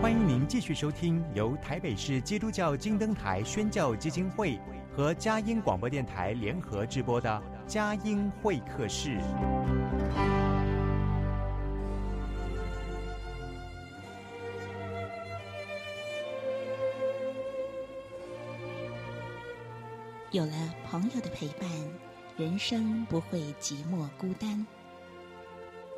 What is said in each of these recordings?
欢迎您继续收听由台北市基督教金灯台宣教基金会和佳音广播电台联合制播的《佳音会客室》。有了朋友的陪伴，人生不会寂寞孤单。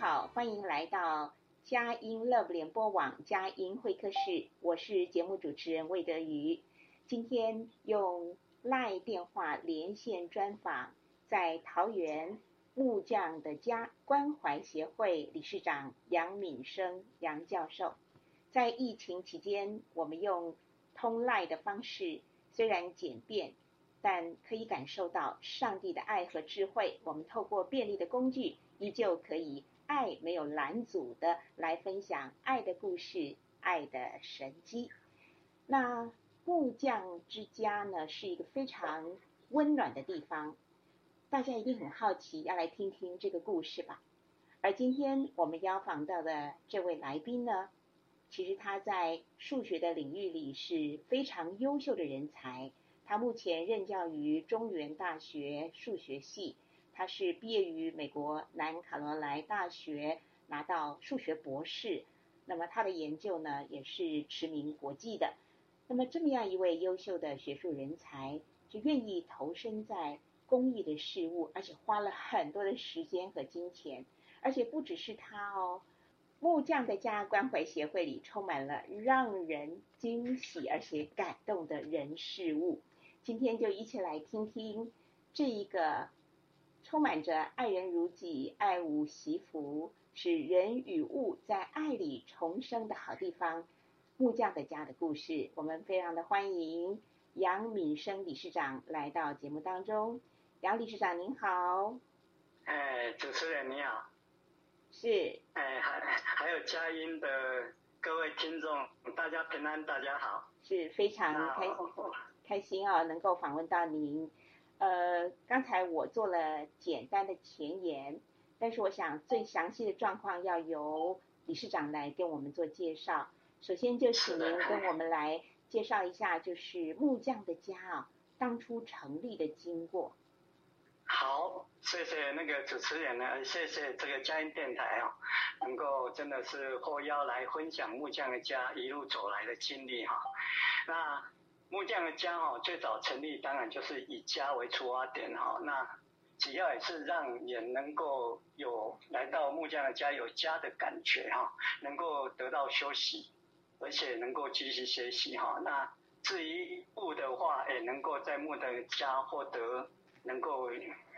好，欢迎来到佳音 Love 联播网佳音会客室，我是节目主持人魏德瑜。今天用 LINE 电话连线专访，在桃园木匠的家关怀协会理事长杨敏生杨教授。在疫情期间，我们用通 LINE 的方式，虽然简便，但可以感受到上帝的爱和智慧。我们透过便利的工具。依旧可以爱没有拦阻的来分享爱的故事、爱的神迹。那木匠之家呢，是一个非常温暖的地方，大家一定很好奇，要来听听这个故事吧。而今天我们邀访到的这位来宾呢，其实他在数学的领域里是非常优秀的人才，他目前任教于中原大学数学系。他是毕业于美国南卡罗来大学，拿到数学博士。那么他的研究呢，也是驰名国际的。那么这么样一位优秀的学术人才，就愿意投身在公益的事物，而且花了很多的时间和金钱。而且不只是他哦，木匠的家关怀协会里充满了让人惊喜而且感动的人事物。今天就一起来听听这一个。充满着爱人如己、爱物惜福，使人与物在爱里重生的好地方——木匠的家的故事。我们非常的欢迎杨敏生理事长来到节目当中。杨理事长您好。哎，主持人你好。是。哎，还还有佳音的各位听众，大家平安，大家好。是非常开心，开心啊、哦，能够访问到您。呃，刚才我做了简单的前言，但是我想最详细的状况要由理事长来跟我们做介绍。首先就请您跟 我们来介绍一下，就是木匠的家啊，当初成立的经过。好，谢谢那个主持人呢，谢谢这个佳音电台啊，能够真的是获邀来分享木匠的家一路走来的经历哈。那。木匠的家哈，最早成立当然就是以家为出发点哈。那主要也是让人能够有来到木匠的家有家的感觉哈，能够得到休息，而且能够继续学习哈。那至于物的话，也能够在木匠的家获得能够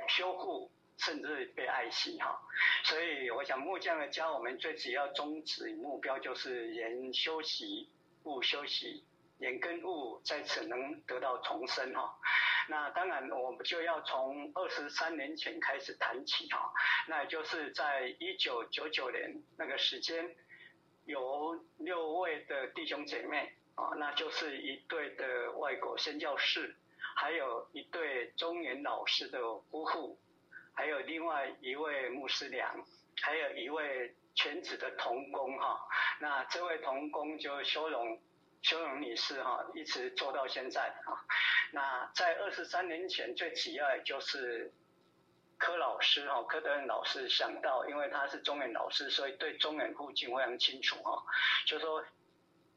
修复，甚至被爱惜哈。所以我想木匠的家，我们最主要宗旨目标就是人休息，物休息。人跟物在此能得到重生哈，那当然我们就要从二十三年前开始谈起哈，那就是在一九九九年那个时间，有六位的弟兄姐妹啊，那就是一对的外国宣教士，还有一对中原老师的夫妇，还有另外一位牧师娘，还有一位全职的童工哈，那这位童工就修容。修容女士哈，一直做到现在啊。那在二十三年前，最主要也就是柯老师哈，柯德恩老师想到，因为他是中原老师，所以对中原附近非常清楚哈。就说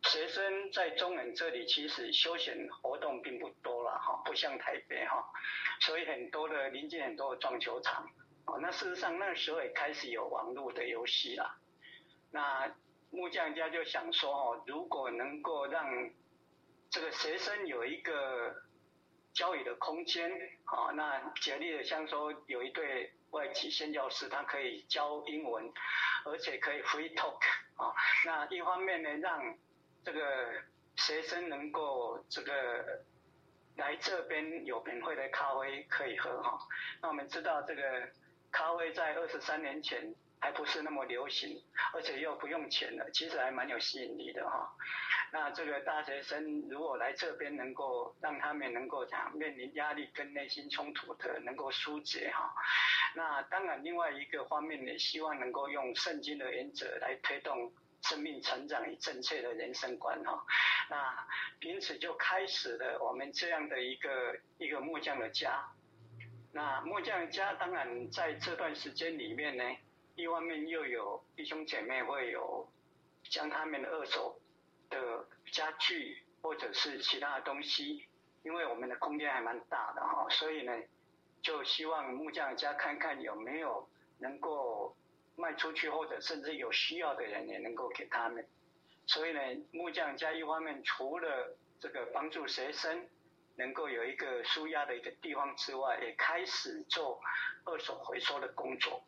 学生在中原这里，其实休闲活动并不多了哈，不像台北哈，所以很多的临近很多的撞球场哦。那事实上那时候也开始有网络的游戏了。那木匠家就想说哦，如果能够让这个学生有一个教育的空间，啊，那举例的像说有一对外籍宣教师，他可以教英文，而且可以 free talk，啊，那一方面呢，让这个学生能够这个来这边有免费的咖啡可以喝，哈，那我们知道这个咖啡在二十三年前。还不是那么流行，而且又不用钱的，其实还蛮有吸引力的哈。那这个大学生如果来这边，能够让他们能够讲面临压力跟内心冲突的，能够疏解哈。那当然，另外一个方面也希望能够用圣经的原则来推动生命成长与正确的人生观哈。那因此就开始了我们这样的一个一个木匠的家。那木匠家当然在这段时间里面呢。一方面又有弟兄姐妹会有将他们的二手的家具或者是其他的东西，因为我们的空间还蛮大的哈，所以呢，就希望木匠家看看有没有能够卖出去，或者甚至有需要的人也能够给他们。所以呢，木匠家一方面除了这个帮助学生能够有一个舒压的一个地方之外，也开始做二手回收的工作。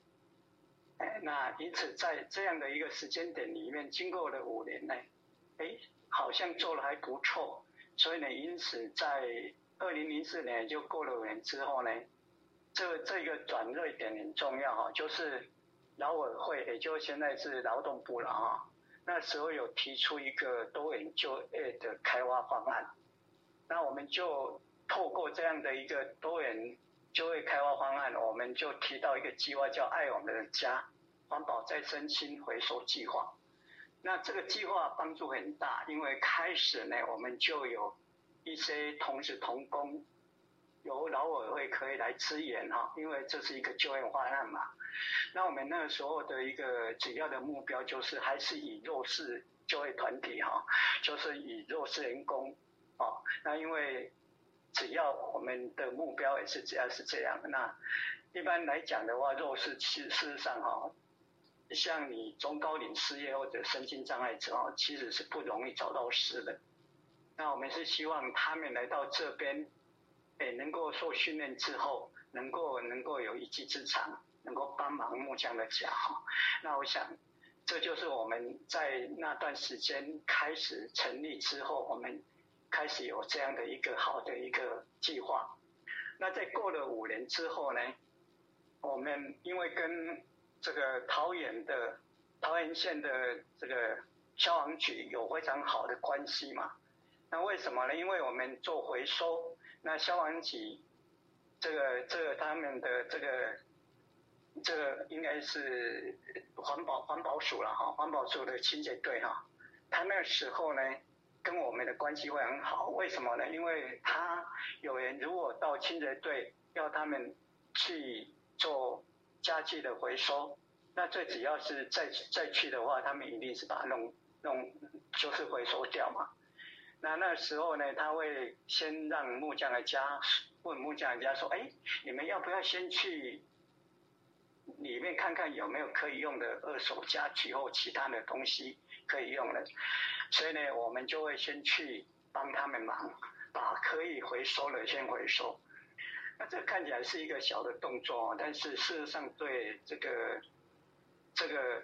哎，那因此在这样的一个时间点里面，经过了五年呢，哎，好像做的还不错，所以呢，因此在二零零四年就过了五年之后呢，这这个转捩点很重要哈，就是劳委会，也就现在是劳动部了哈，那时候有提出一个多元就业的开发方案，那我们就透过这样的一个多元。就业开发方案，我们就提到一个计划，叫“爱我们的家”环保再生氢回收计划。那这个计划帮助很大，因为开始呢，我们就有一些同事同工，由劳委会可以来支援哈，因为这是一个就业方案嘛。那我们那个时候的一个主要的目标，就是还是以弱势就业团体哈，就是以弱势员工啊。那因为只要我们的目标也是只要是这样，那一般来讲的话，弱势其实事实上哈，像你中高龄失业或者身心障碍者哦，其实是不容易找到事的。那我们是希望他们来到这边，诶，能够受训练之后，能够能够有一技之长，能够帮忙木匠的家哈。那我想，这就是我们在那段时间开始成立之后，我们。开始有这样的一个好的一个计划，那在过了五年之后呢，我们因为跟这个桃园的桃园县的这个消防局有非常好的关系嘛，那为什么呢？因为我们做回收，那消防局这个这个他们的这个这个应该是环保环保署了哈，环保署的清洁队哈，他那时候呢。跟我们的关系会很好，为什么呢？因为他有人如果到清洁队要他们去做家具的回收，那最主要是再再去的话，他们一定是把它弄弄就是回收掉嘛。那那时候呢，他会先让木匠的家问木匠的家说：“哎，你们要不要先去里面看看有没有可以用的二手家具或其他的东西可以用的？”所以呢，我们就会先去帮他们忙，把可以回收的先回收。那这看起来是一个小的动作，但是事实上对这个这个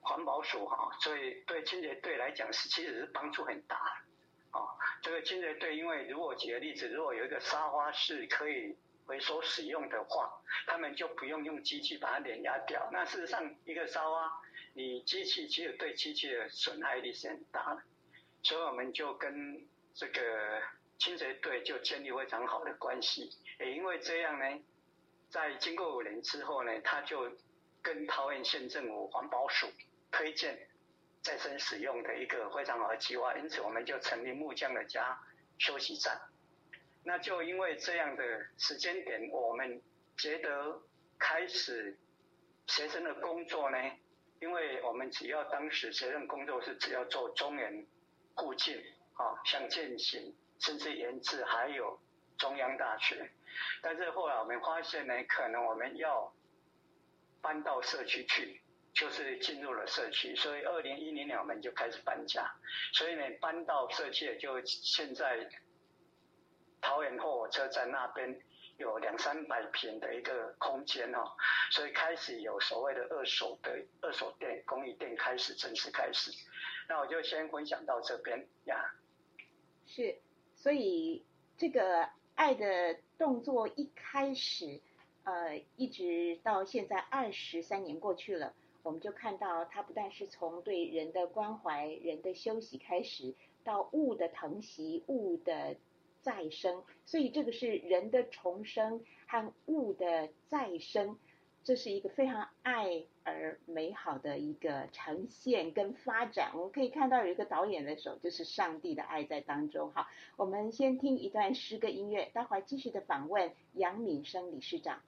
环保署哈，所以对清洁队来讲是其实是帮助很大的。啊，这个清洁队，因为如果举个例子，如果有一个沙发是可以回收使用的话，他们就不用用机器把它碾压掉。那事实上一个沙发。你机器其实对机器的损害力是很大的，所以我们就跟这个清洁队就建立非常好的关系。也因为这样呢，在经过五年之后呢，他就跟桃园县政府环保署推荐再生使用的一个非常好的计划，因此我们就成立木匠的家休息站。那就因为这样的时间点，我们觉得开始学生的工作呢。因为我们只要当时学生工作是只要做中原附近啊，像健行，甚至研制，还有中央大学。但是后来我们发现呢，可能我们要搬到社区去，就是进入了社区，所以二零一零年我们就开始搬家，所以呢搬到社区就现在桃园后火车站那边有两三百坪的一个空间哦，所以开始有所谓的二手的二手店、公益店开始正式开始。那我就先分享到这边呀。是，所以这个爱的动作一开始，呃，一直到现在二十三年过去了。我们就看到，它不但是从对人的关怀、人的休息开始，到物的疼惜、物的再生，所以这个是人的重生和物的再生，这是一个非常爱而美好的一个呈现跟发展。我们可以看到有一个导演的手，就是上帝的爱在当中。哈，我们先听一段诗歌音乐，待会儿继续的访问杨敏生理事长。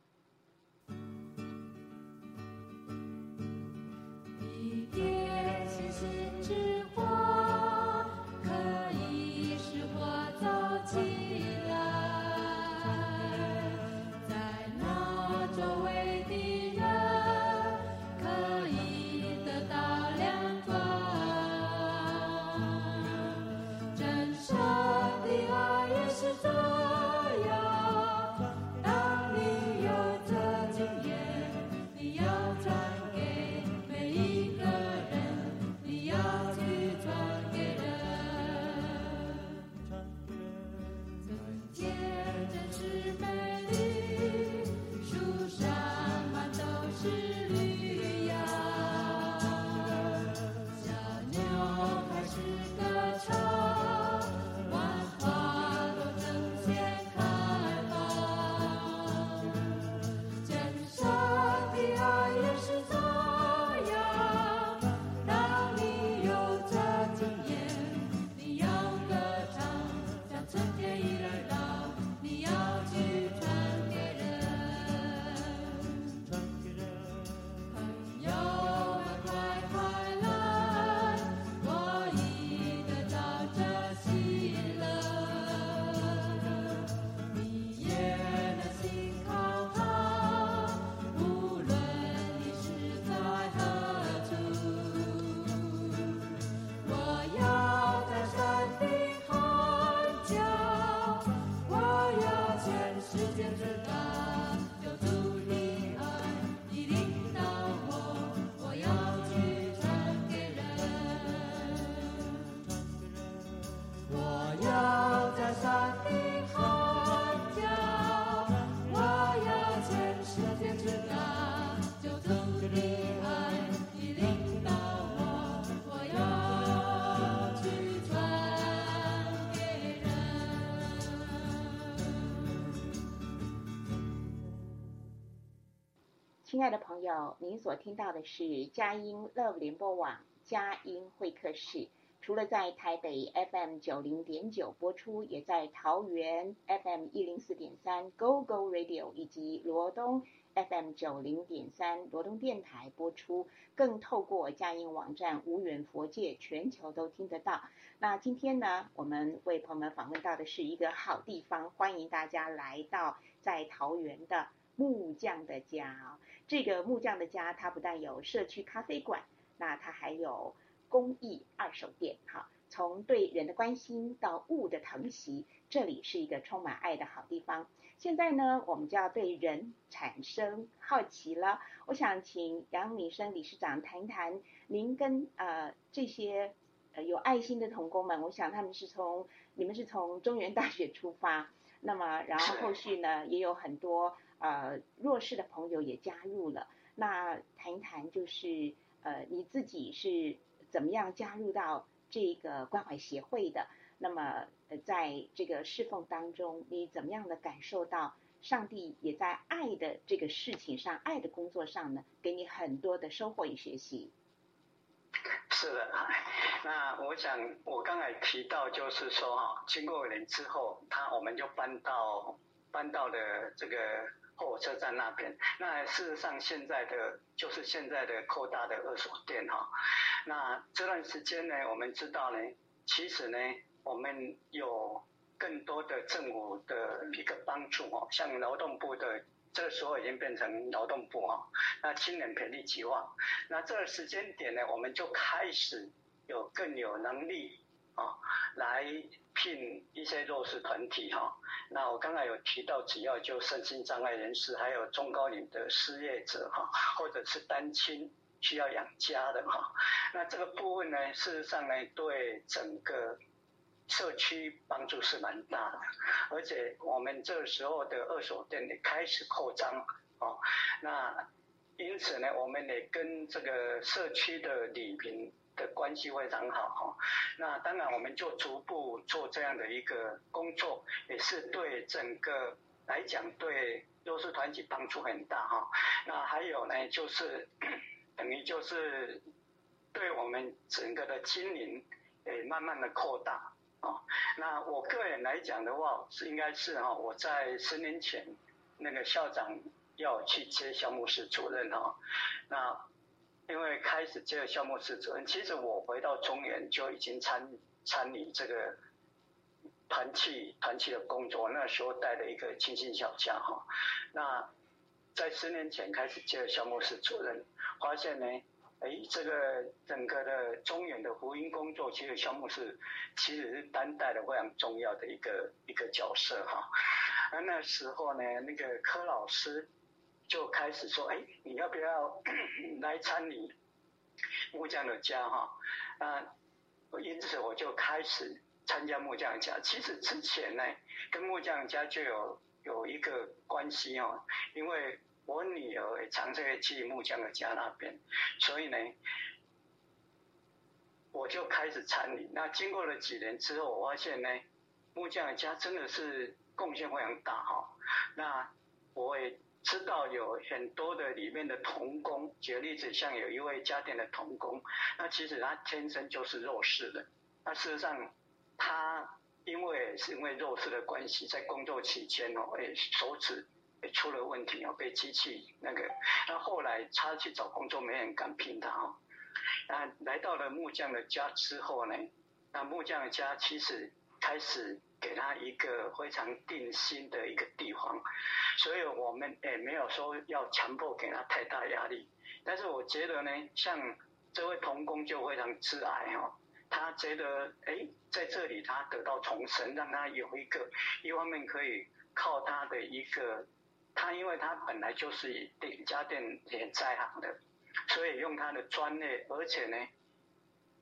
您所听到的是佳音 Love 联播网佳音会客室。除了在台北 FM 九零点九播出，也在桃园 FM 一零四点三 Go Go Radio 以及罗东 FM 九零点三罗东电台播出，更透过佳音网站无远佛界，全球都听得到。那今天呢，我们为朋友们访问到的是一个好地方，欢迎大家来到在桃园的木匠的家。这个木匠的家，它不但有社区咖啡馆，那它还有公益二手店。哈，从对人的关心到物的疼惜，这里是一个充满爱的好地方。现在呢，我们就要对人产生好奇了。我想请杨敏生理事长谈一谈，您跟呃这些呃有爱心的童工们，我想他们是从你们是从中原大学出发，那么然后后续呢也有很多。呃，弱势的朋友也加入了。那谈一谈，就是呃，你自己是怎么样加入到这个关怀协会的？那么，在这个侍奉当中，你怎么样的感受到上帝也在爱的这个事情上、爱的工作上呢，给你很多的收获与学习？是的，那我想我刚才提到，就是说哈，经过一年之后，他我们就搬到搬到了这个。火车站那边，那事实上现在的就是现在的扩大的二手店哈。那这段时间呢，我们知道呢，其实呢，我们有更多的政府的一个帮助哦，像劳动部的这个时候已经变成劳动部哈，那青年培力计划，那这个时间点呢，我们就开始有更有能力啊，来聘一些弱势团体哈。那我刚才有提到，只要就身心障碍人士，还有中高龄的失业者哈，或者是单亲需要养家的哈，那这个部分呢，事实上呢，对整个。社区帮助是蛮大的，而且我们这时候的二手店也开始扩张哦。那因此呢，我们也跟这个社区的里民的关系非常好哈。那当然，我们就逐步做这样的一个工作，也是对整个来讲对弱势团体帮助很大哈。那还有呢，就是 等于就是对我们整个的经营诶，慢慢的扩大。哦，那我个人来讲的话，是应该是哈，我在十年前那个校长要去接项目室主任哈，那因为开始接了校务室主任，其实我回到中原就已经参参与这个团契团契的工作，那时候带了一个清新小家哈，那在十年前开始接了校务室主任，发现呢。哎，这个整个的中原的福音工作，其实校牧是其实是担待的非常重要的一个一个角色哈。那那时候呢，那个柯老师就开始说，哎，你要不要 来参与木匠的家哈？啊，因此我就开始参加木匠家。其实之前呢，跟木匠家就有有一个关系哦，因为。我女儿也常在去木匠的家那边，所以呢，我就开始参与。那经过了几年之后，我发现呢，木匠的家真的是贡献非常大哈。那我也知道有很多的里面的童工，举个例子，像有一位家电的童工，那其实他天生就是弱势的。那事实上，他因为是因为弱势的关系，在工作期间哦，诶手指。出了问题哦，被机器那个，那后来他去找工作，没人敢聘他哦。那来到了木匠的家之后呢，那木匠的家其实开始给他一个非常定心的一个地方，所以我们也没有说要强迫给他太大压力。但是我觉得呢，像这位童工就非常自爱哦，他觉得哎，在这里他得到重生，让他有一个一方面可以靠他的一个。他因为他本来就是电家电也在行的，所以用他的专业，而且呢，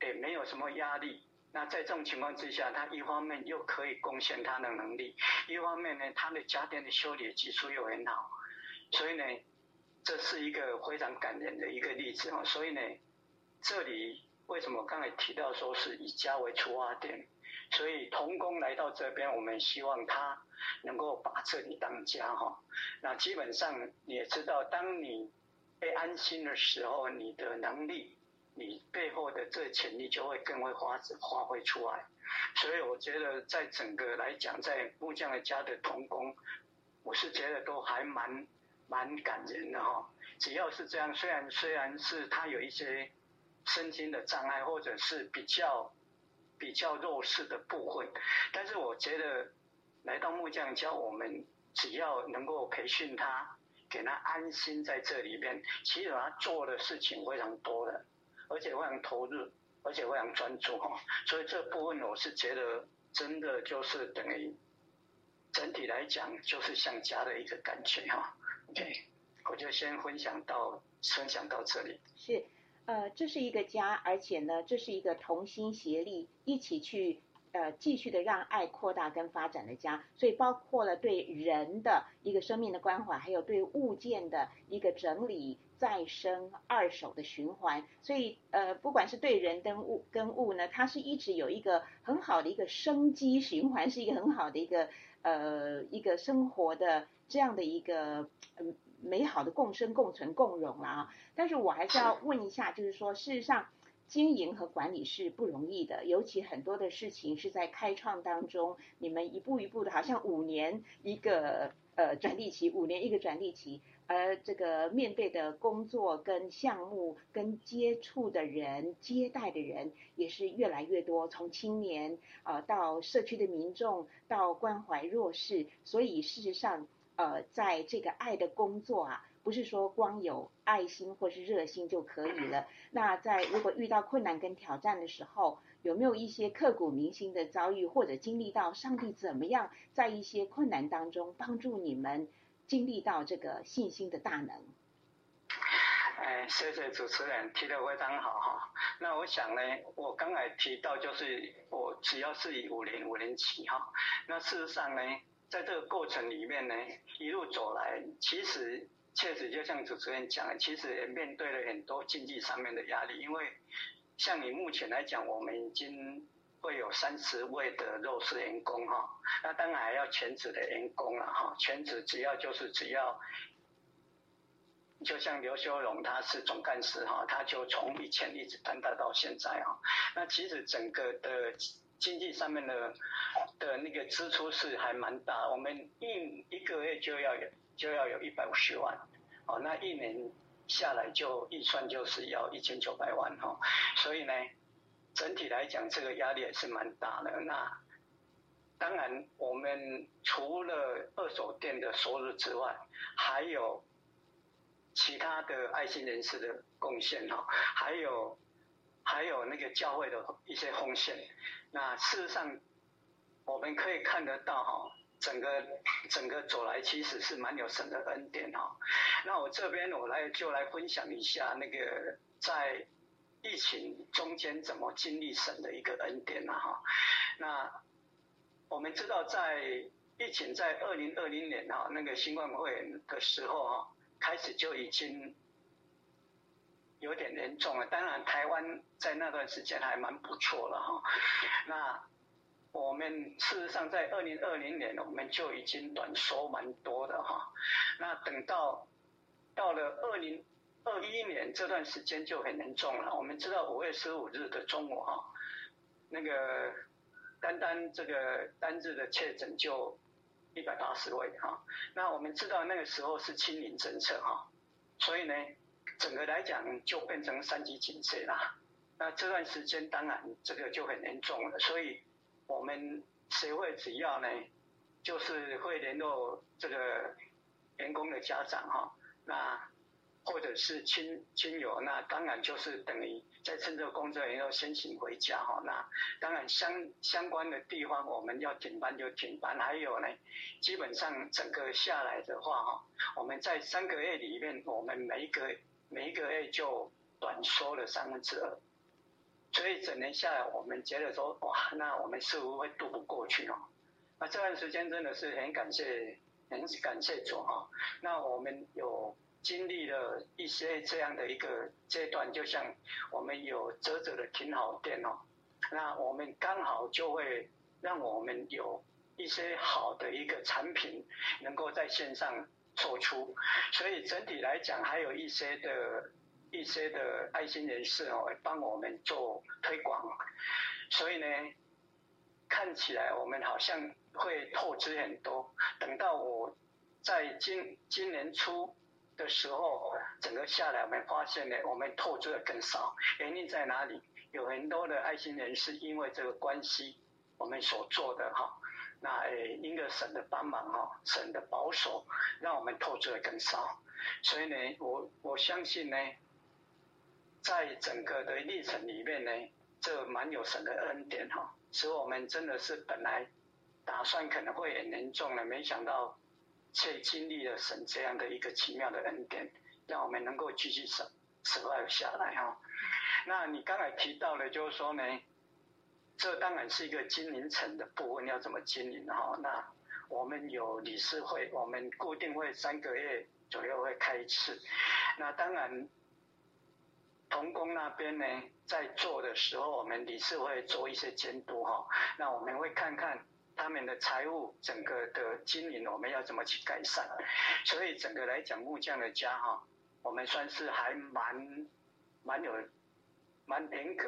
也没有什么压力。那在这种情况之下，他一方面又可以贡献他的能力，一方面呢，他的家电的修理技术又很好，所以呢，这是一个非常感人的一个例子哦。所以呢，这里为什么刚才提到说是以家为出发点？所以童工来到这边，我们希望他能够把这里当家哈。那基本上你也知道，当你被安心的时候，你的能力，你背后的这潜力就会更会发发挥出来。所以我觉得，在整个来讲，在木匠的家的童工，我是觉得都还蛮蛮感人的哈。只要是这样，虽然虽然是他有一些身心的障碍，或者是比较。比较弱势的部分，但是我觉得来到木匠家，我们只要能够培训他，给他安心在这里面，其实他做的事情非常多的，而且非常投入，而且非常专注哈。所以这部分我是觉得真的就是等于整体来讲就是像家的一个感觉哈。OK，我就先分享到分享到这里。是。呃，这是一个家，而且呢，这是一个同心协力，一起去呃继续的让爱扩大跟发展的家。所以包括了对人的一个生命的关怀，还有对物件的一个整理、再生、二手的循环。所以呃，不管是对人跟物跟物呢，它是一直有一个很好的一个生机循环，是一个很好的一个呃一个生活的这样的一个嗯。美好的共生、共存、共荣了啊！但是我还是要问一下，就是说，事实上经营和管理是不容易的，尤其很多的事情是在开创当中，你们一步一步的，好像五年一个呃转利期，五年一个转利期，而这个面对的工作跟项目跟接触的人、接待的人也是越来越多，从青年啊、呃、到社区的民众到关怀弱势，所以事实上。呃，在这个爱的工作啊，不是说光有爱心或是热心就可以了。那在如果遇到困难跟挑战的时候，有没有一些刻骨铭心的遭遇，或者经历到上帝怎么样在一些困难当中帮助你们经历到这个信心的大能？哎，谢谢主持人提得非常好哈。那我想呢，我刚才提到就是我只要是以五年五年起哈。那事实上呢，在这个过程里面呢，一路走来，其实确实就像主持人讲，其实也面对了很多经济上面的压力。因为像你目前来讲，我们已经会有三十位的肉食员工哈。那当然还要全职的员工了哈。全职只要就是只要。就像刘修荣，他是总干事哈，他就从以前一直担待到现在哈。那其实整个的经济上面的的那个支出是还蛮大，我们一一个月就要有就要有一百五十万，哦，那一年下来就预算就是要一千九百万哈。所以呢，整体来讲这个压力也是蛮大的。那当然，我们除了二手店的收入之外，还有。其他的爱心人士的贡献哈，还有还有那个教会的一些奉献，那事实上我们可以看得到哈，整个整个走来其实是蛮有神的恩典哈。那我这边我来就来分享一下那个在疫情中间怎么经历神的一个恩典呢哈。那我们知道在疫情在二零二零年哈那个新冠肺炎的时候哈。开始就已经有点严重了，当然台湾在那段时间还蛮不错了哈。那我们事实上在二零二零年，我们就已经短缩蛮多的哈。那等到到了二零二一年这段时间就很严重了。我们知道五月十五日的中午哈，那个单单这个单日的确诊就。一百八十位哈，那我们知道那个时候是清零政策哈，所以呢，整个来讲就变成三级警戒啦。那这段时间当然这个就很严重了，所以我们协会只要呢，就是会联络这个员工的家长哈，那。或者是亲亲友，那当然就是等于在趁这个工作要先行回家哈。那当然相相关的地方我们要停班就停班，还有呢，基本上整个下来的话哈，我们在三个月里面，我们每一个每一个月就短收了三分之二，所以整年下来我们觉得说哇，那我们似乎会度不过去哦。那这段时间真的是很感谢很感谢主哈。那我们有。经历了一些这样的一个阶段，就像我们有啧啧的挺好店哦，那我们刚好就会让我们有一些好的一个产品能够在线上做出，所以整体来讲，还有一些的一些的爱心人士哦，帮我们做推广，所以呢，看起来我们好像会透支很多。等到我在今今年初。的时候，整个下来，我们发现呢，我们透支的更少。原因在哪里？有很多的爱心人士因为这个关系，我们所做的哈，那，因着神的帮忙哈，神的保守，让我们透支的更少。所以呢，我我相信呢，在整个的历程里面呢，这蛮有神的恩典哈，使我们真的是本来打算可能会很严重的，没想到。却经历了神这样的一个奇妙的恩典，让我们能够继续守守爱下来哈。那你刚才提到了，就是说呢，这当然是一个经营层的部分，要怎么经营哈？那我们有理事会，我们固定会三个月左右会开一次。那当然，同工那边呢，在做的时候，我们理事会做一些监督哈。那我们会看看。他们的财务整个的经营，我们要怎么去改善？所以整个来讲，木匠的家哈，我们算是还蛮蛮有蛮严格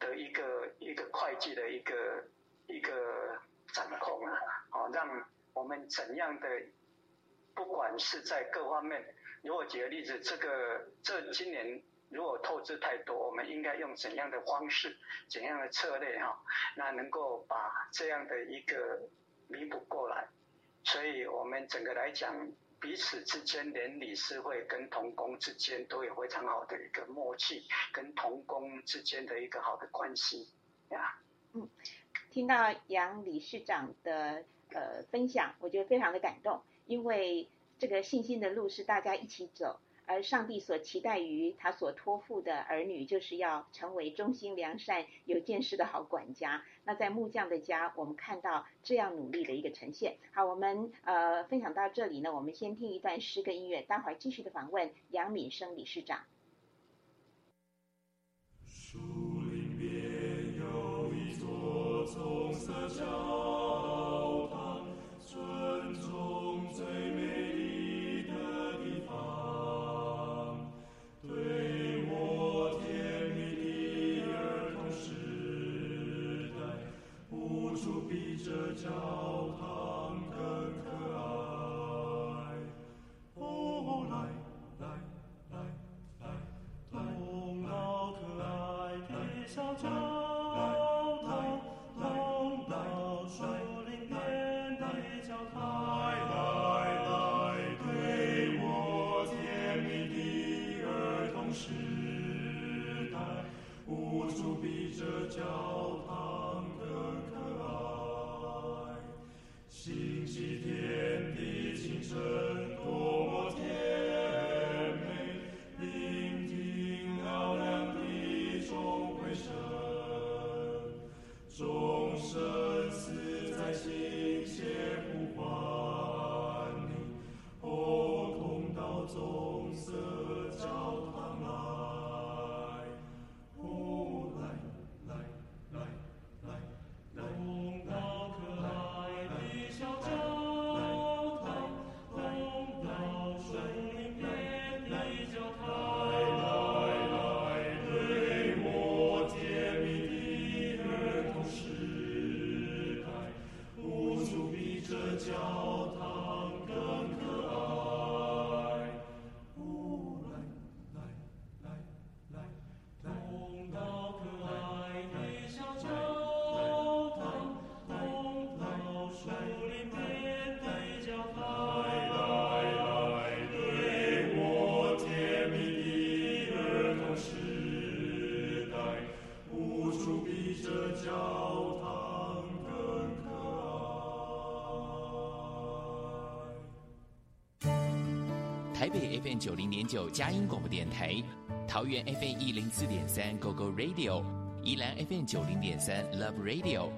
的一个一个会计的一个一个掌控啊，好让我们怎样的，不管是在各方面，如果举个例子，这个这今年。如果透支太多，我们应该用怎样的方式、怎样的策略哈，那能够把这样的一个弥补过来，所以我们整个来讲，彼此之间连理事会跟同工之间都有非常好的一个默契，跟同工之间的一个好的关系呀。嗯，听到杨理事长的呃分享，我觉得非常的感动，因为这个信心的路是大家一起走。而上帝所期待于他所托付的儿女，就是要成为忠心良善、有见识的好管家。那在木匠的家，我们看到这样努力的一个呈现。好，我们呃分享到这里呢，我们先听一段诗歌音乐，待会儿继续的访问杨敏生理事长。树林边有一座棕色教无处比这教堂更可爱。星期天的清晨，FM 九零点九佳音广播电台，桃园 FM 一零四点三 GO GO Radio，宜兰 FM 九零点三 Love Radio，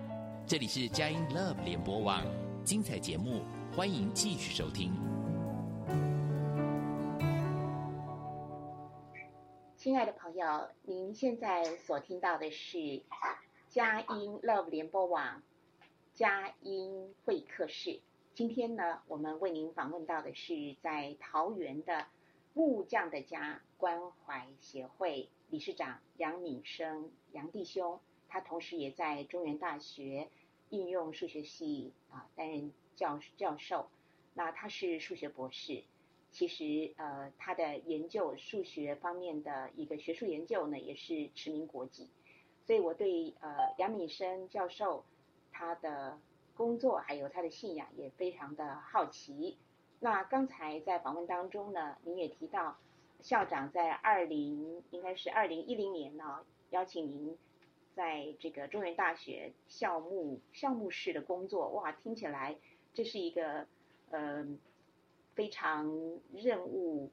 这里是佳音 Love 联播网，精彩节目欢迎继续收听。亲爱的朋友，您现在所听到的是佳音 Love 联播网佳音会客室。今天呢，我们为您访问到的是在桃园的木匠的家关怀协会理事长杨敏生杨弟兄，他同时也在中原大学应用数学系啊担任教教授，那他是数学博士，其实呃他的研究数学方面的一个学术研究呢也是驰名国际，所以我对呃杨敏生教授他的。工作还有他的信仰也非常的好奇。那刚才在访问当中呢，您也提到校长在二零应该是二零一零年呢，邀请您在这个中原大学校务校务室的工作。哇，听起来这是一个呃非常任务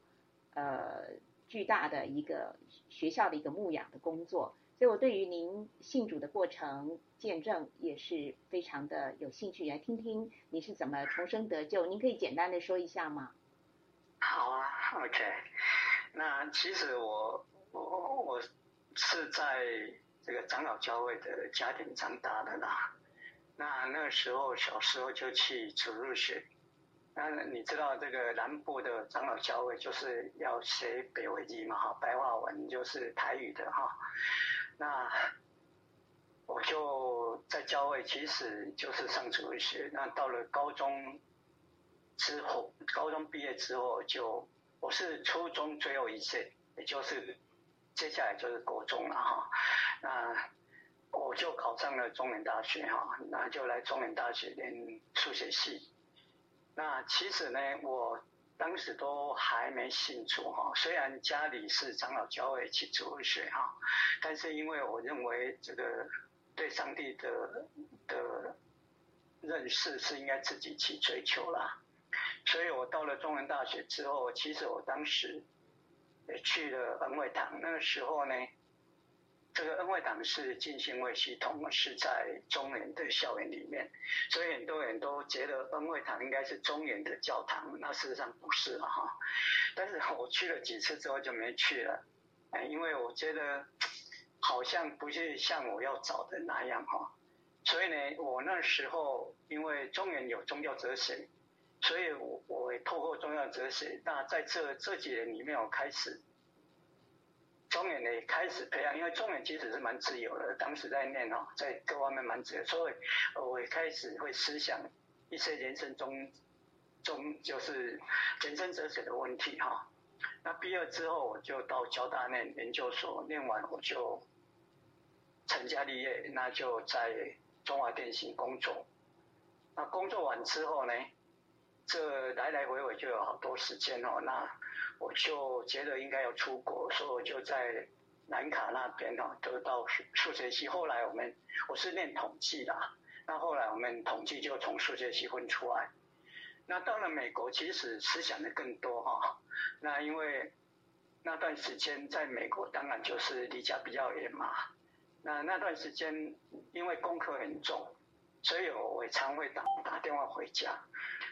呃巨大的一个学校的一个牧养的工作。所以我对于您信主的过程见证也是非常的有兴趣，来听听你是怎么重生得救。您可以简单的说一下吗？好啊，OK。那其实我我我是在这个长老教会的家庭长大的啦。那那个时候小时候就去主入学。那你知道这个南部的长老教会就是要学北维基嘛？哈，白话文就是台语的哈。那我就在教会，其实就是上主日学。那到了高中之后，高中毕业之后就，我是初中最后一届，也就是接下来就是国中了哈。那我就考上了中原大学哈，那就来中原大学念数学系。那其实呢，我当时都还没信主哈，虽然家里是长老教会去主学哈，但是因为我认为这个对上帝的的认识是应该自己去追求啦，所以我到了中文大学之后，其实我当时也去了恩惠堂，那个时候呢。这个恩惠堂是进信会系统，是在中原的校园里面，所以很多人都觉得恩惠堂应该是中原的教堂，那事实上不是了哈。但是我去了几次之后就没去了，因为我觉得好像不是像我要找的那样哈。所以呢，我那时候因为中原有宗教哲学，所以我我透过宗教哲学，那在这这几年里面，我开始。中原呢开始培养，因为中原其实是蛮自由的，当时在念哦，在各方面蛮自由，所以我也开始会思想一些人生中中就是人生哲学的问题哈。那毕业之后，我就到交大念研究所，念完我就成家立业，那就在中华电信工作。那工作完之后呢，这来来回回就有好多时间哦，那。我就觉得应该要出国，所以我就在南卡那边哦，得到数数学系。后来我们我是念统计的，那后来我们统计就从数学系分出来。那到了美国，其实思想的更多哈。那因为那段时间在美国，当然就是离家比较远嘛。那那段时间因为功课很重，所以我也常会打打电话回家。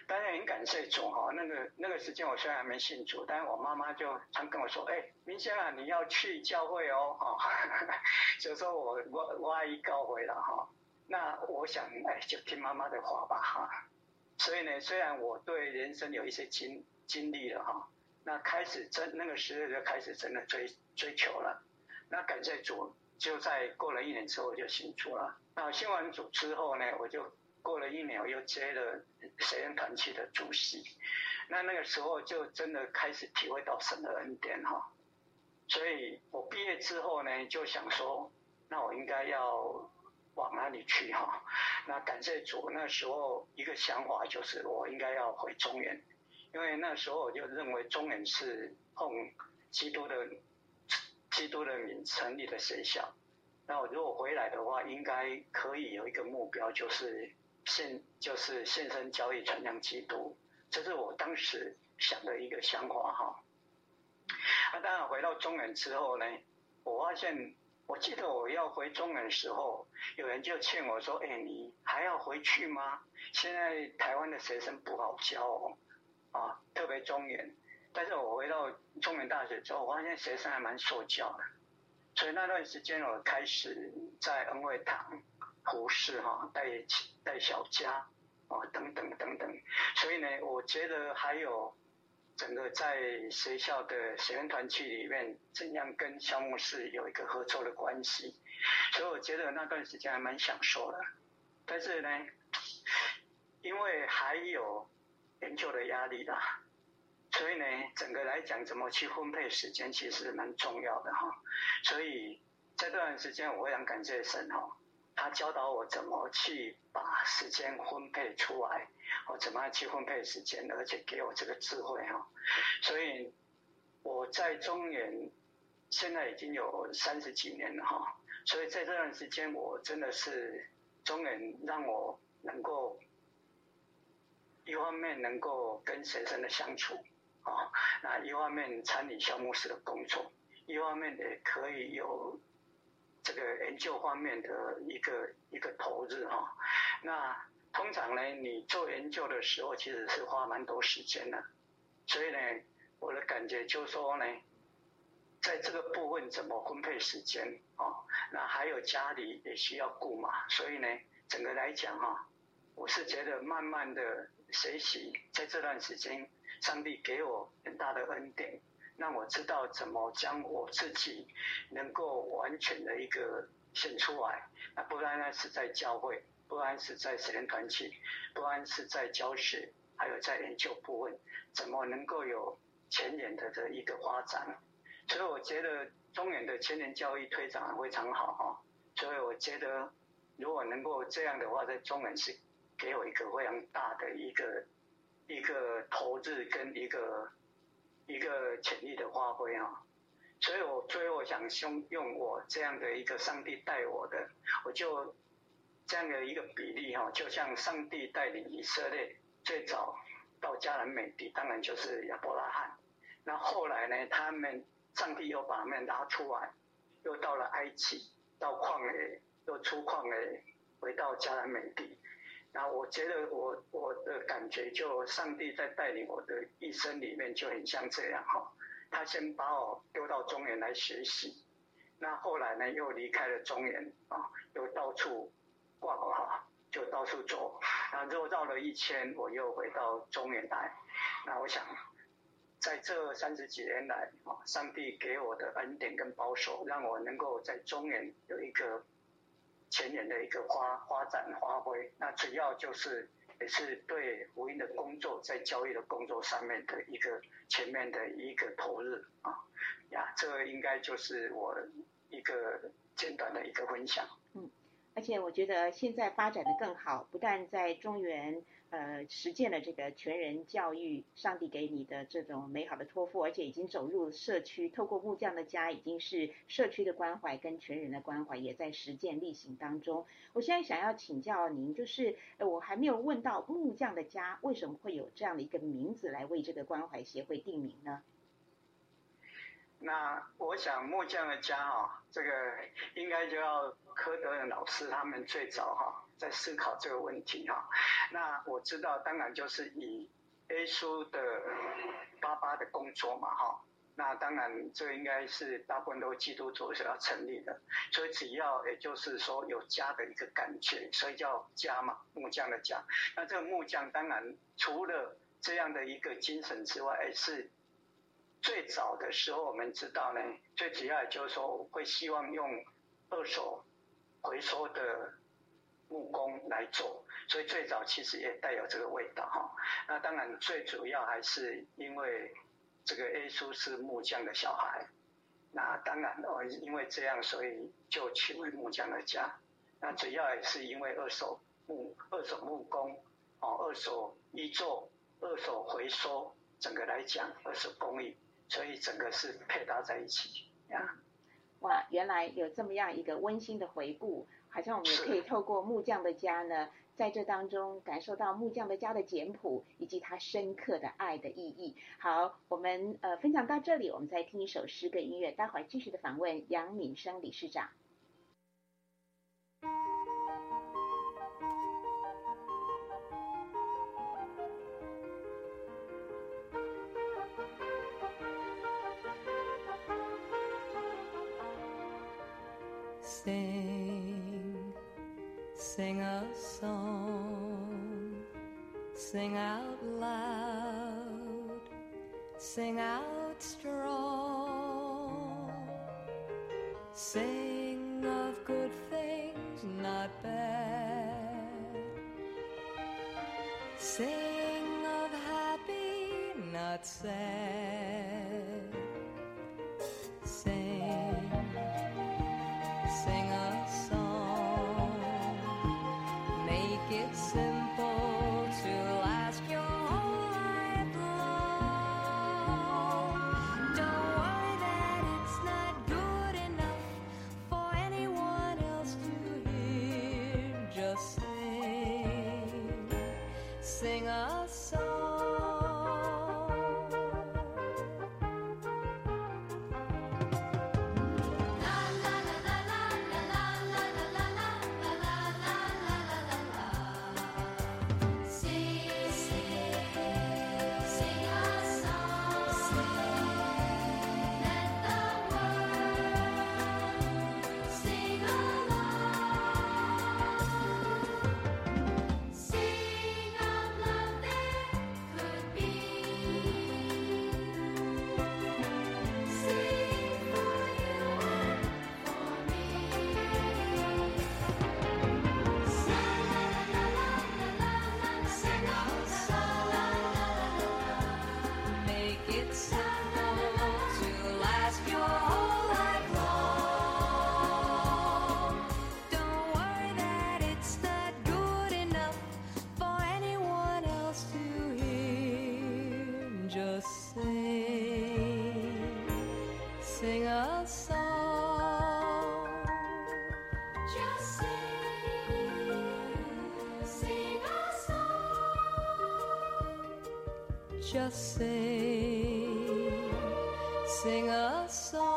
当然很感谢主哈，那个那个时间我虽然还没信主，但是我妈妈就常跟我说，哎，明轩啊，你要去教会哦，哈，就说我我我阿姨告回了哈，那我想哎就听妈妈的话吧哈，所以呢，虽然我对人生有一些经经历了哈，那开始真那个时候就开始真的追追求了，那感谢主，就在过了一年之后就信主了，那信完主之后呢，我就。过了一年，我又接了实验团契的主席，那那个时候就真的开始体会到神的恩典哈。所以我毕业之后呢，就想说，那我应该要往哪里去哈？那感谢主，那时候一个想法就是我应该要回中原，因为那时候我就认为中原是奉基督的基督的名成立的学校，那我如果回来的话，应该可以有一个目标，就是。现就是献身教义传扬基督，这是我当时想的一个想法哈。那当然回到中原之后呢，我发现，我记得我要回中原的时候，有人就劝我说：“哎，你还要回去吗？现在台湾的学生不好教哦，啊，特别中原。”但是我回到中原大学之后，我发现学生还蛮受教的，所以那段时间我开始在恩惠堂。胡适哈，带带小家啊，等等等等，所以呢，我觉得还有整个在学校的学生团体里面，怎样跟萧牧师有一个合作的关系，所以我觉得那段时间还蛮享受的。但是呢，因为还有研究的压力啦，所以呢，整个来讲怎么去分配时间，其实蛮重要的哈。所以这段时间我非常感谢神哈。他教导我怎么去把时间分配出来，我怎么样去分配时间，而且给我这个智慧哈。所以我在中原现在已经有三十几年了哈。所以在这段时间，我真的是中原让我能够一方面能够跟学生的相处啊，那一方面参与项目式的工作，一方面也可以有。这个研究方面的一个一个投入哈，那通常呢，你做研究的时候其实是花蛮多时间的，所以呢，我的感觉就是说呢，在这个部分怎么分配时间啊？那还有家里也需要顾嘛，所以呢，整个来讲哈，我是觉得慢慢的学习，在这段时间，上帝给我很大的恩典。让我知道怎么将我自己能够完全的一个献出来，那不单单是在教会，不单是在神人团体，不单是在教学，还有在研究部分，怎么能够有前沿的这一个发展？所以我觉得中原的前沿教育推展非常好哈，所以我觉得如果能够这样的话，在中原是给我一个非常大的一个。一个投资跟一个一个潜力的发挥啊。所以我最后想用用我这样的一个上帝带我的，我就这样的一个比例哈，就像上帝带领以色列最早到迦南美地，当然就是亚伯拉罕。那后来呢，他们上帝又把他们拉出来，又到了埃及，到旷野，又出旷野，回到迦南美地。那我觉得我我的感觉，就上帝在带领我的一生里面，就很像这样哈。他先把我丢到中原来学习，那后来呢，又离开了中原啊，又到处逛哈，就到处走，然后绕了一圈，我又回到中原来。那我想，在这三十几年来啊，上帝给我的恩典跟保守，让我能够在中原有一个前沿的一个发发展发挥。那主要就是。也是对福音的工作，在交易的工作上面的一个前面的一个投入啊，呀，这应该就是我一个简短的一个分享。嗯，而且我觉得现在发展的更好，不但在中原。呃，实践了这个全人教育，上帝给你的这种美好的托付，而且已经走入社区，透过木匠的家，已经是社区的关怀跟全人的关怀，也在实践例行当中。我现在想要请教您，就是呃，我还没有问到木匠的家为什么会有这样的一个名字来为这个关怀协会定名呢？那我想木匠的家、哦，这个应该就要柯德恩老师他们最早哈在思考这个问题哈。那我知道，当然就是以耶稣的爸爸的工作嘛哈。那当然这应该是大部分都基督徒是要成立的，所以只要也就是说有家的一个感觉，所以叫家嘛，木匠的家。那这个木匠当然除了这样的一个精神之外，也是。最早的时候，我们知道呢，最主要也就是说，会希望用二手回收的木工来做，所以最早其实也带有这个味道哈。那当然，最主要还是因为这个耶稣是木匠的小孩，那当然哦，因为这样，所以就取为木匠的家。那主要也是因为二手木、二手木工哦，二手一做、二手回收，整个来讲，二手工艺。所以整个是配搭在一起呀。哇，原来有这么样一个温馨的回顾，好像我们也可以透过木匠的家呢，在这当中感受到木匠的家的简朴以及他深刻的爱的意义。好，我们呃分享到这里，我们再听一首诗歌音乐，待会儿继续的访问杨敏生理事长。Just sing, sing a song.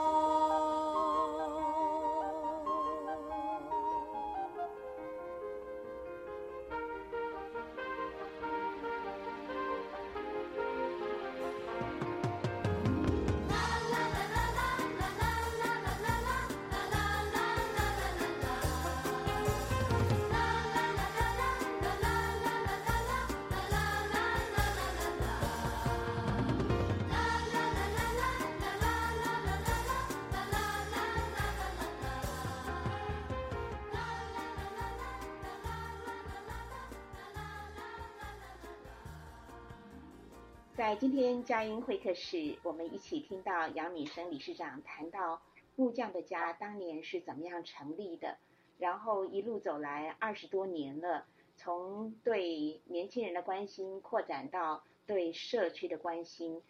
在今天佳音会客室，我们一起听到杨敏生理事长谈到木匠的家当年是怎么样成立的，然后一路走来二十多年了，从对年轻人的关心扩展到对社区的关心，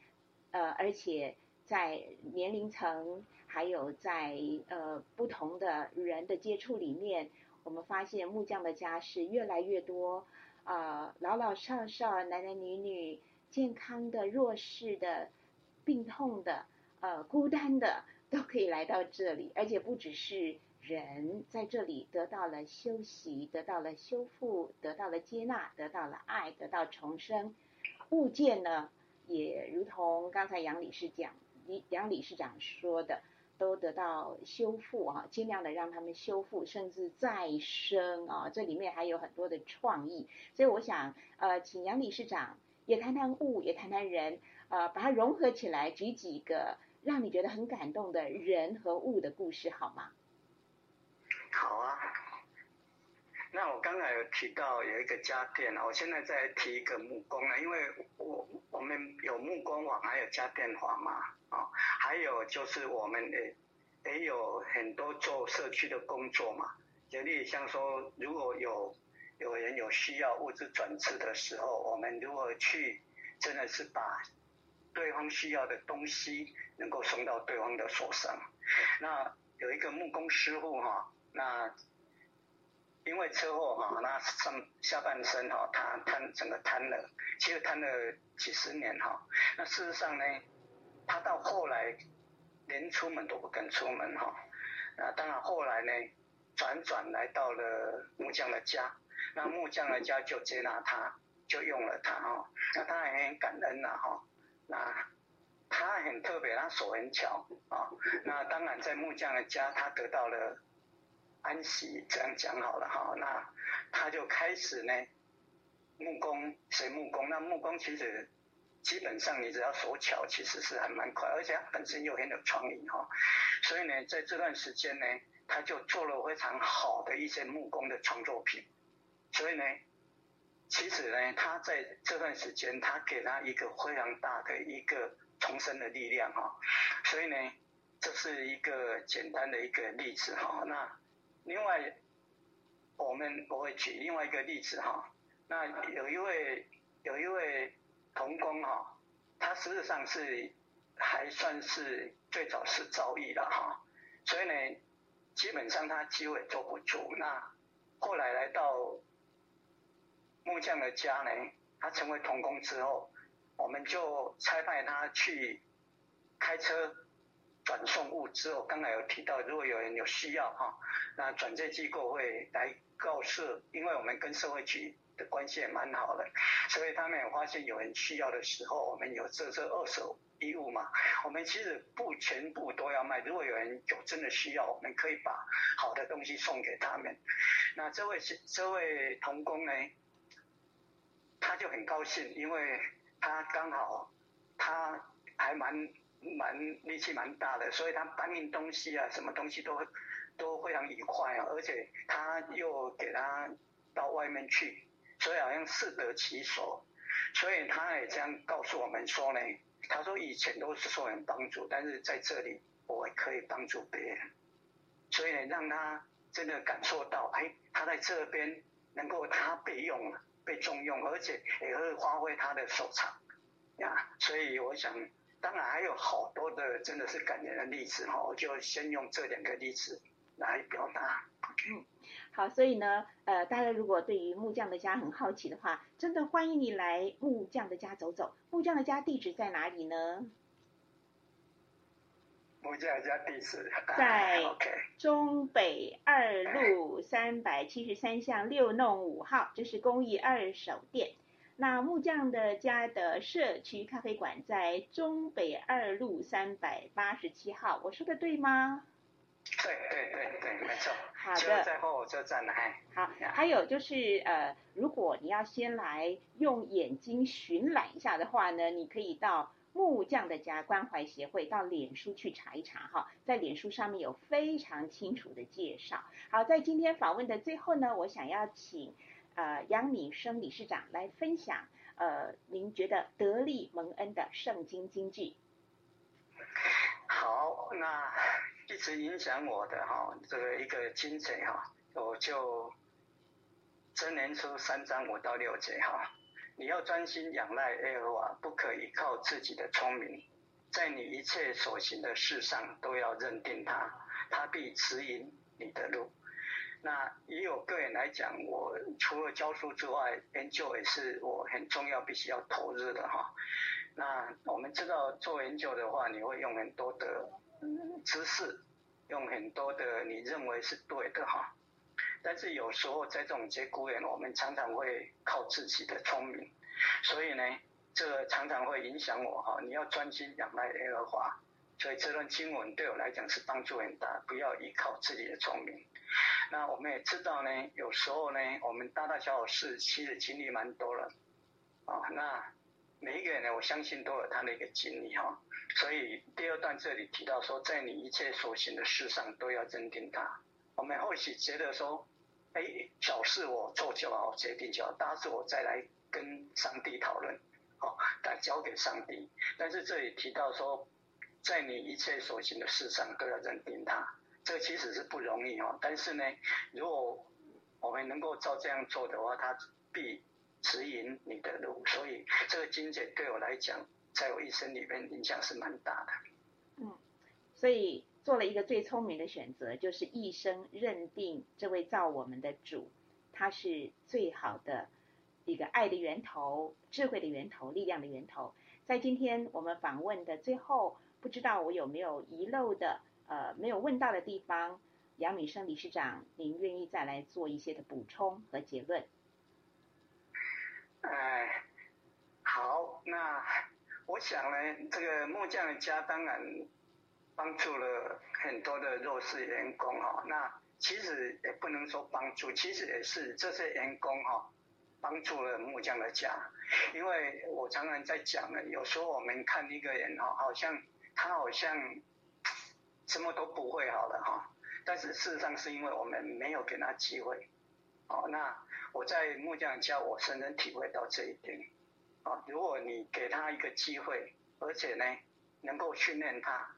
呃，而且在年龄层还有在呃不同的人的接触里面，我们发现木匠的家是越来越多啊、呃，老老少少、男男女女。健康的、弱势的、病痛的、呃孤单的，都可以来到这里，而且不只是人在这里得到了休息、得到了修复、得到了接纳、得到了爱、得到重生。物件呢，也如同刚才杨理事讲，杨理事长说的，都得到修复啊，尽量的让他们修复，甚至再生啊，这里面还有很多的创意。所以我想，呃，请杨理事长。也谈谈物，也谈谈人，呃，把它融合起来，举几个让你觉得很感动的人和物的故事，好吗？好啊。那我刚才有提到有一个家电，我现在再提一个木工呢，因为我我们有木工网，还有家电房嘛，啊，还有就是我们也也有很多做社区的工作嘛，举例像说如果有。有人有需要物资转制的时候，我们如何去真的是把对方需要的东西能够送到对方的手上？那有一个木工师傅哈，那因为车祸哈，那上下半身哈，他瘫整个瘫了，其实瘫了几十年哈。那事实上呢，他到后来连出门都不敢出门哈。那当然后来呢，辗转来到了木匠的家。那木匠的家就接纳他，就用了他哈。那他也很感恩呐哈。那他很特别，他手很巧啊。那当然在木匠的家，他得到了安息，这样讲好了哈。那他就开始呢，木工学木工。那木工其实基本上你只要手巧，其实是还蛮快，而且他本身又很有创意哈。所以呢，在这段时间呢，他就做了非常好的一些木工的创作品。所以呢，其实呢，他在这段时间，他给他一个非常大的一个重生的力量哈。所以呢，这是一个简单的一个例子哈。那另外，我们我会举另外一个例子哈。那有一位有一位童工哈，他实际上是还算是最早是遭遇的哈。所以呢，基本上他机会坐不住。那后来来到。木匠的家呢，他成为童工之后，我们就差派他去开车转送物资。我刚才有提到，如果有人有需要哈，那转介机构会来告诉，因为我们跟社会局的关系也蛮好的，所以他们也发现有人需要的时候，我们有这这二手衣物嘛。我们其实不全部都要卖，如果有人有真的需要，我们可以把好的东西送给他们。那这位这位童工呢？他就很高兴，因为他刚好他还蛮蛮力气蛮大的，所以他搬运东西啊，什么东西都都非常愉快啊，而且他又给他到外面去，所以好像适得其所，所以他也这样告诉我们说呢，他说以前都是受人帮助，但是在这里我也可以帮助别人，所以呢，让他真的感受到，哎，他在这边能够他被用了。被重用，而且也会发挥他的所长呀。所以我想，当然还有好多的真的是感人的例子哈。我就先用这两个例子来表达。嗯，好，所以呢，呃，大家如果对于木匠的家很好奇的话，真的欢迎你来木匠的家走走。木匠的家地址在哪里呢？木匠的家地址在 中北二路三百七十三巷六弄五号，这是公益二手店。那木匠的家的社区咖啡馆在中北二路三百八十七号，我说的对吗？对对对对，没错。好的。在后火车站哎。好，还有就是呃，如果你要先来用眼睛巡览一下的话呢，你可以到木匠的家关怀协会到脸书去查一查哈，在脸书上面有非常清楚的介绍。好，在今天访问的最后呢，我想要请呃杨敏生理事长来分享呃，您觉得得力蒙恩的圣经金句。好，那。一直影响我的哈，这个一个经节哈，我就箴言书三章五到六节哈，你要专心仰赖耶和华，不可以靠自己的聪明，在你一切所行的事上都要认定他，他必指引你的路。那以我个人来讲，我除了教书之外，研究也是我很重要、必须要投入的哈。那我们知道做研究的话，你会用很多的。知识用很多的你认为是对的哈，但是有时候在这种节骨眼，我们常常会靠自己的聪明，所以呢，这个常常会影响我哈。你要专心仰赖耶和华，所以这段经文对我来讲是帮助很大，不要依靠自己的聪明。那我们也知道呢，有时候呢，我们大大小小事其实经历蛮多了，啊，那每一个人呢，我相信都有他的一个经历哈。所以第二段这里提到说，在你一切所行的事上都要认定他。我们或许觉得说，哎，小事我做就好，决定就好，大事我再来跟上帝讨论，好，再交给上帝。但是这里提到说，在你一切所行的事上都要认定他，这其实是不容易哦。但是呢，如果我们能够照这样做的话，他必指引你的路。所以这个经节对我来讲。在我一生里面影响是蛮大的。嗯，所以做了一个最聪明的选择，就是一生认定这位造我们的主，他是最好的一个爱的源头、智慧的源头、力量的源头。在今天我们访问的最后，不知道我有没有遗漏的、呃，没有问到的地方，杨敏生理事长，您愿意再来做一些的补充和结论？哎，好，那。我想呢，这个木匠的家当然帮助了很多的弱势员工哈。那其实也不能说帮助，其实也是这些员工哈帮助了木匠的家。因为我常常在讲呢，有时候我们看一个人哈，好像他好像什么都不会好了哈，但是事实上是因为我们没有给他机会。哦，那我在木匠家，我深深体会到这一点。啊，如果你给他一个机会，而且呢，能够训练他，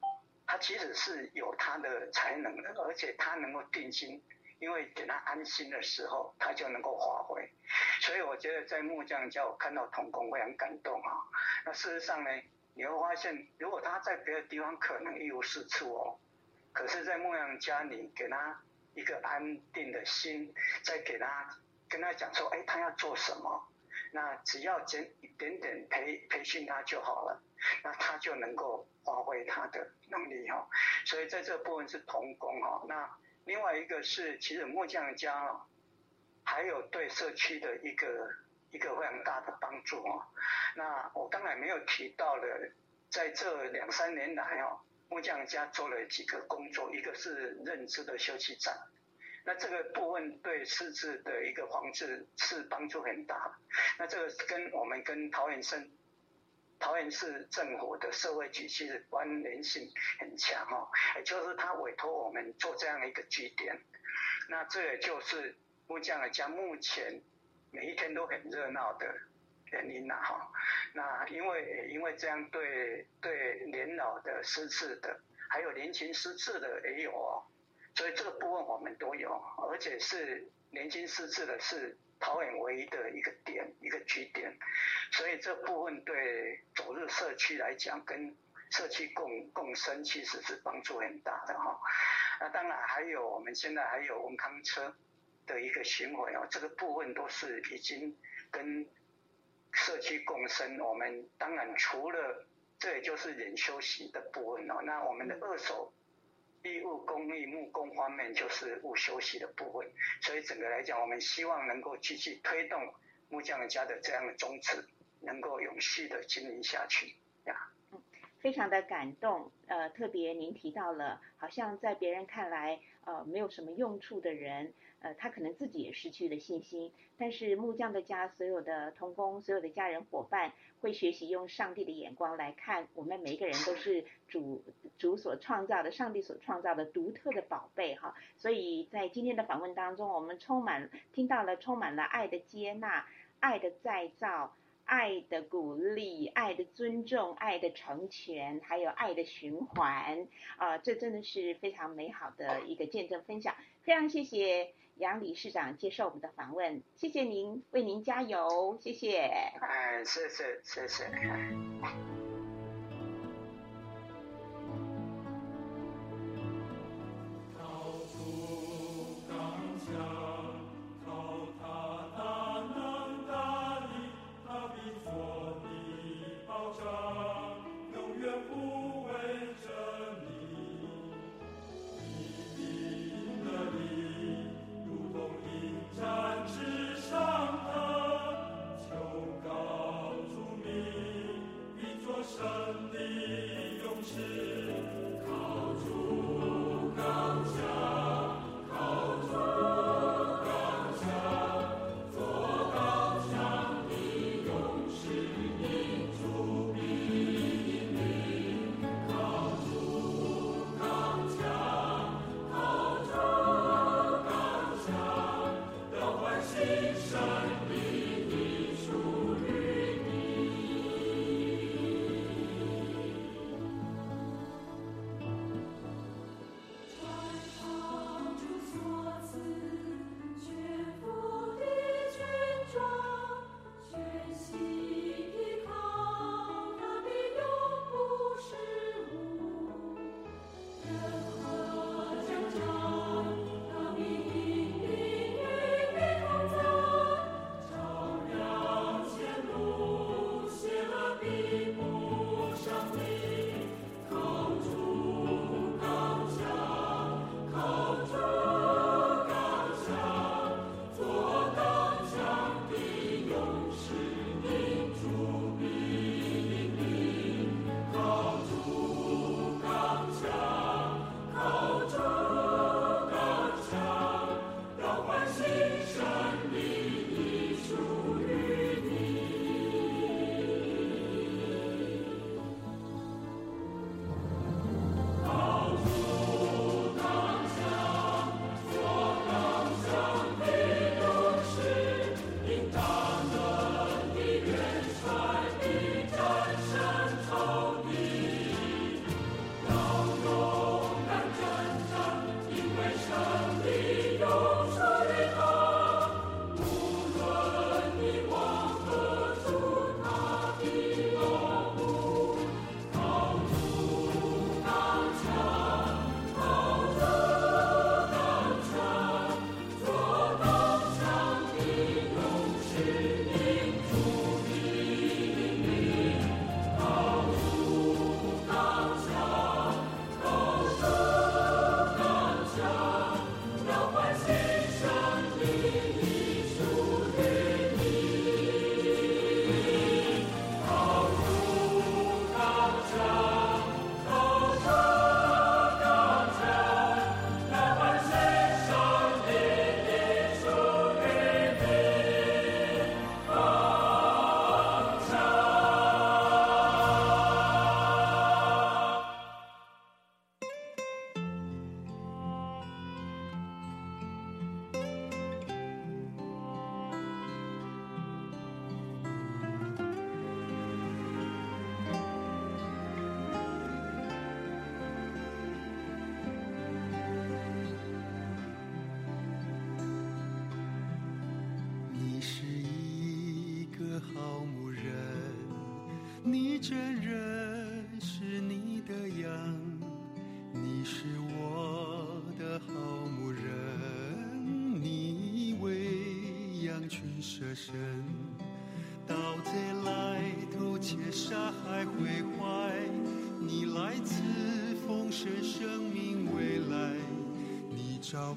他其实是有他的才能的，而且他能够定心，因为给他安心的时候，他就能够发挥。所以我觉得在木匠家，我看到童工会很感动啊。那事实上呢，你会发现，如果他在别的地方可能一无是处哦，可是，在木匠家，里给他一个安定的心，再给他跟他讲说，哎，他要做什么？那只要点一点点培培训他就好了，那他就能够发挥他的能力哈。所以在这部分是同工哈。那另外一个是，其实木匠家还有对社区的一个一个非常大的帮助哈。那我刚才没有提到的，在这两三年来哈，木匠家做了几个工作，一个是认知的休息站。那这个部分对失智的一个防治是帮助很大。那这个跟我们跟桃园市桃园市政府的社会局其实关联性很强哦，也就是他委托我们做这样一个据点。那这也就是木匠的家目前每一天都很热闹的原因呐哈。那因为因为这样对对年老的失智的，还有年轻失智的也有哦。所以这个部分我们都有，而且是年轻失智的，是桃园唯一的一个点，一个据点。所以这部分对走入社区来讲，跟社区共共生其实是帮助很大的哈。那当然还有我们现在还有文康车的一个巡回哦，这个部分都是已经跟社区共生。我们当然除了这也就是人休息的部分哦，那我们的二手义务公益木工方面就是务休息的部分。所以整个来讲，我们希望能够继续推动木匠家的这样的宗旨，能够永续的经营下去呀。非常的感动，呃，特别您提到了，好像在别人看来，呃，没有什么用处的人，呃，他可能自己也失去了信心。但是木匠的家所有的童工、所有的家人伙伴，会学习用上帝的眼光来看，我们每一个人都是主主所创造的，上帝所创造的独特的宝贝哈。所以在今天的访问当中，我们充满听到了充满了爱的接纳、爱的再造。爱的鼓励，爱的尊重，爱的成全，还有爱的循环，啊、这真的是非常美好的一个见证分享。非常谢谢杨理事长接受我们的访问，谢谢您，为您加油，谢谢。哎，谢谢，谢谢。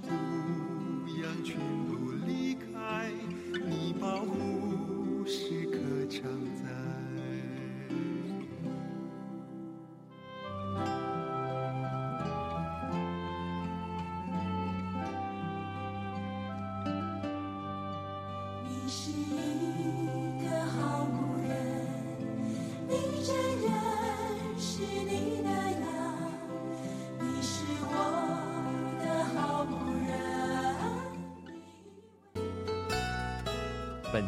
你